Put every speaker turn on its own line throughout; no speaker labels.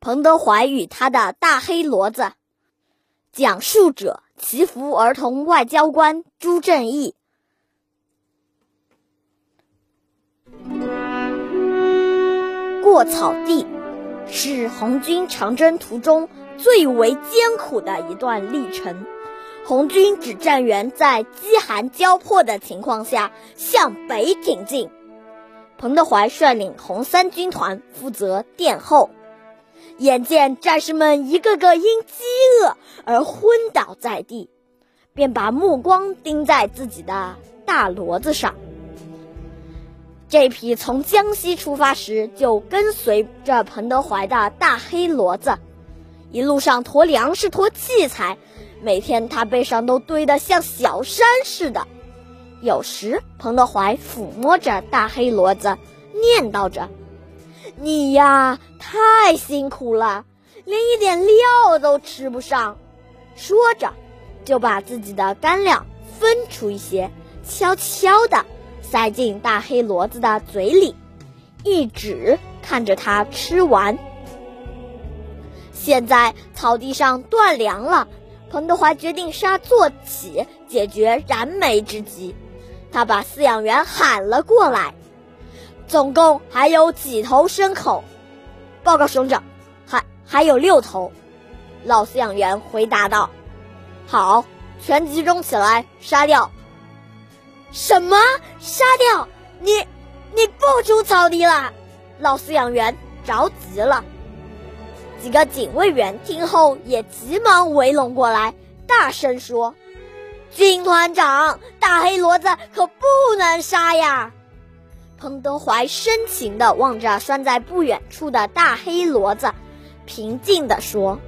彭德怀与他的大黑骡子，讲述者：祈福儿童外交官朱正义。过草地是红军长征途中最为艰苦的一段历程。红军指战员在饥寒交迫的情况下向北挺进，彭德怀率领红三军团负责殿后。眼见战士们一个个因饥饿而昏倒在地，便把目光盯在自己的大骡子上。这匹从江西出发时就跟随着彭德怀的大黑骡子，一路上驮粮食、驮器材，每天他背上都堆得像小山似的。有时，彭德怀抚摸着大黑骡子，念叨着：“你呀，太辛苦了，连一点料都吃不上。”说着，就把自己的干粮分出一些，悄悄地。塞进大黑骡子的嘴里，一直看着它吃完。现在草地上断粮了，彭德怀决定杀坐起，解决燃眉之急。他把饲养员喊了过来，总共还有几头牲口？报告兄长，还还有六头。老饲养员回答道：“好，全集中起来，杀掉。”什么？杀掉你？你不出草地了？老饲养员着急了。几个警卫员听后也急忙围拢过来，大声说：“军团长，大黑骡子可不能杀呀！”彭德怀深情地望着拴在不远处的大黑骡子，平静地说：“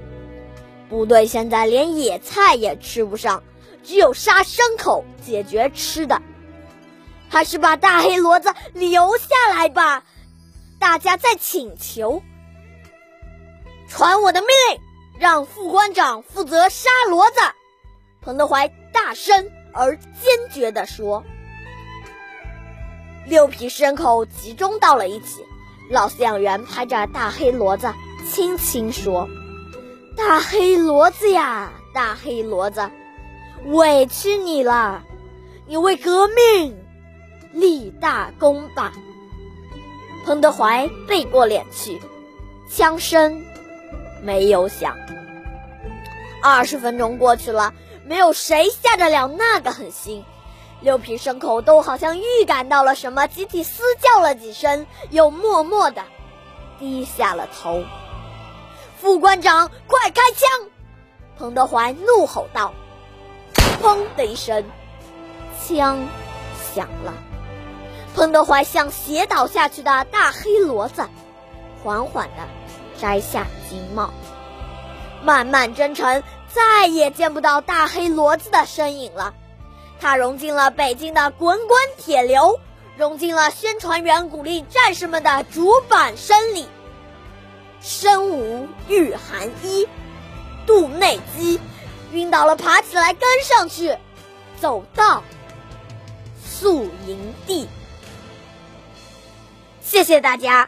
部队现在连野菜也吃不上，只有杀牲口解决吃的。”还是把大黑骡子留下来吧，大家在请求。传我的命令，让副官长负责杀骡子。彭德怀大声而坚决地说。六匹牲口集中到了一起，老饲养员拍着大黑骡子，轻轻说：“大黑骡子呀，大黑骡子，委屈你了，你为革命。”立大功吧！彭德怀背过脸去，枪声没有响。二十分钟过去了，没有谁下得了那个狠心。六匹牲口都好像预感到了什么，集体嘶叫了几声，又默默的低下了头。副官长，快开枪！彭德怀怒吼道。砰的一声，枪响了。彭德怀像斜倒下去的大黑骡子，缓缓地摘下金帽。漫漫征程，再也见不到大黑骡子的身影了。它融进了北京的滚滚铁流，融进了宣传员鼓励战士们的主板声里。身无御寒衣，肚内饥，晕倒了，爬起来跟上去，走到宿营地。谢谢大家。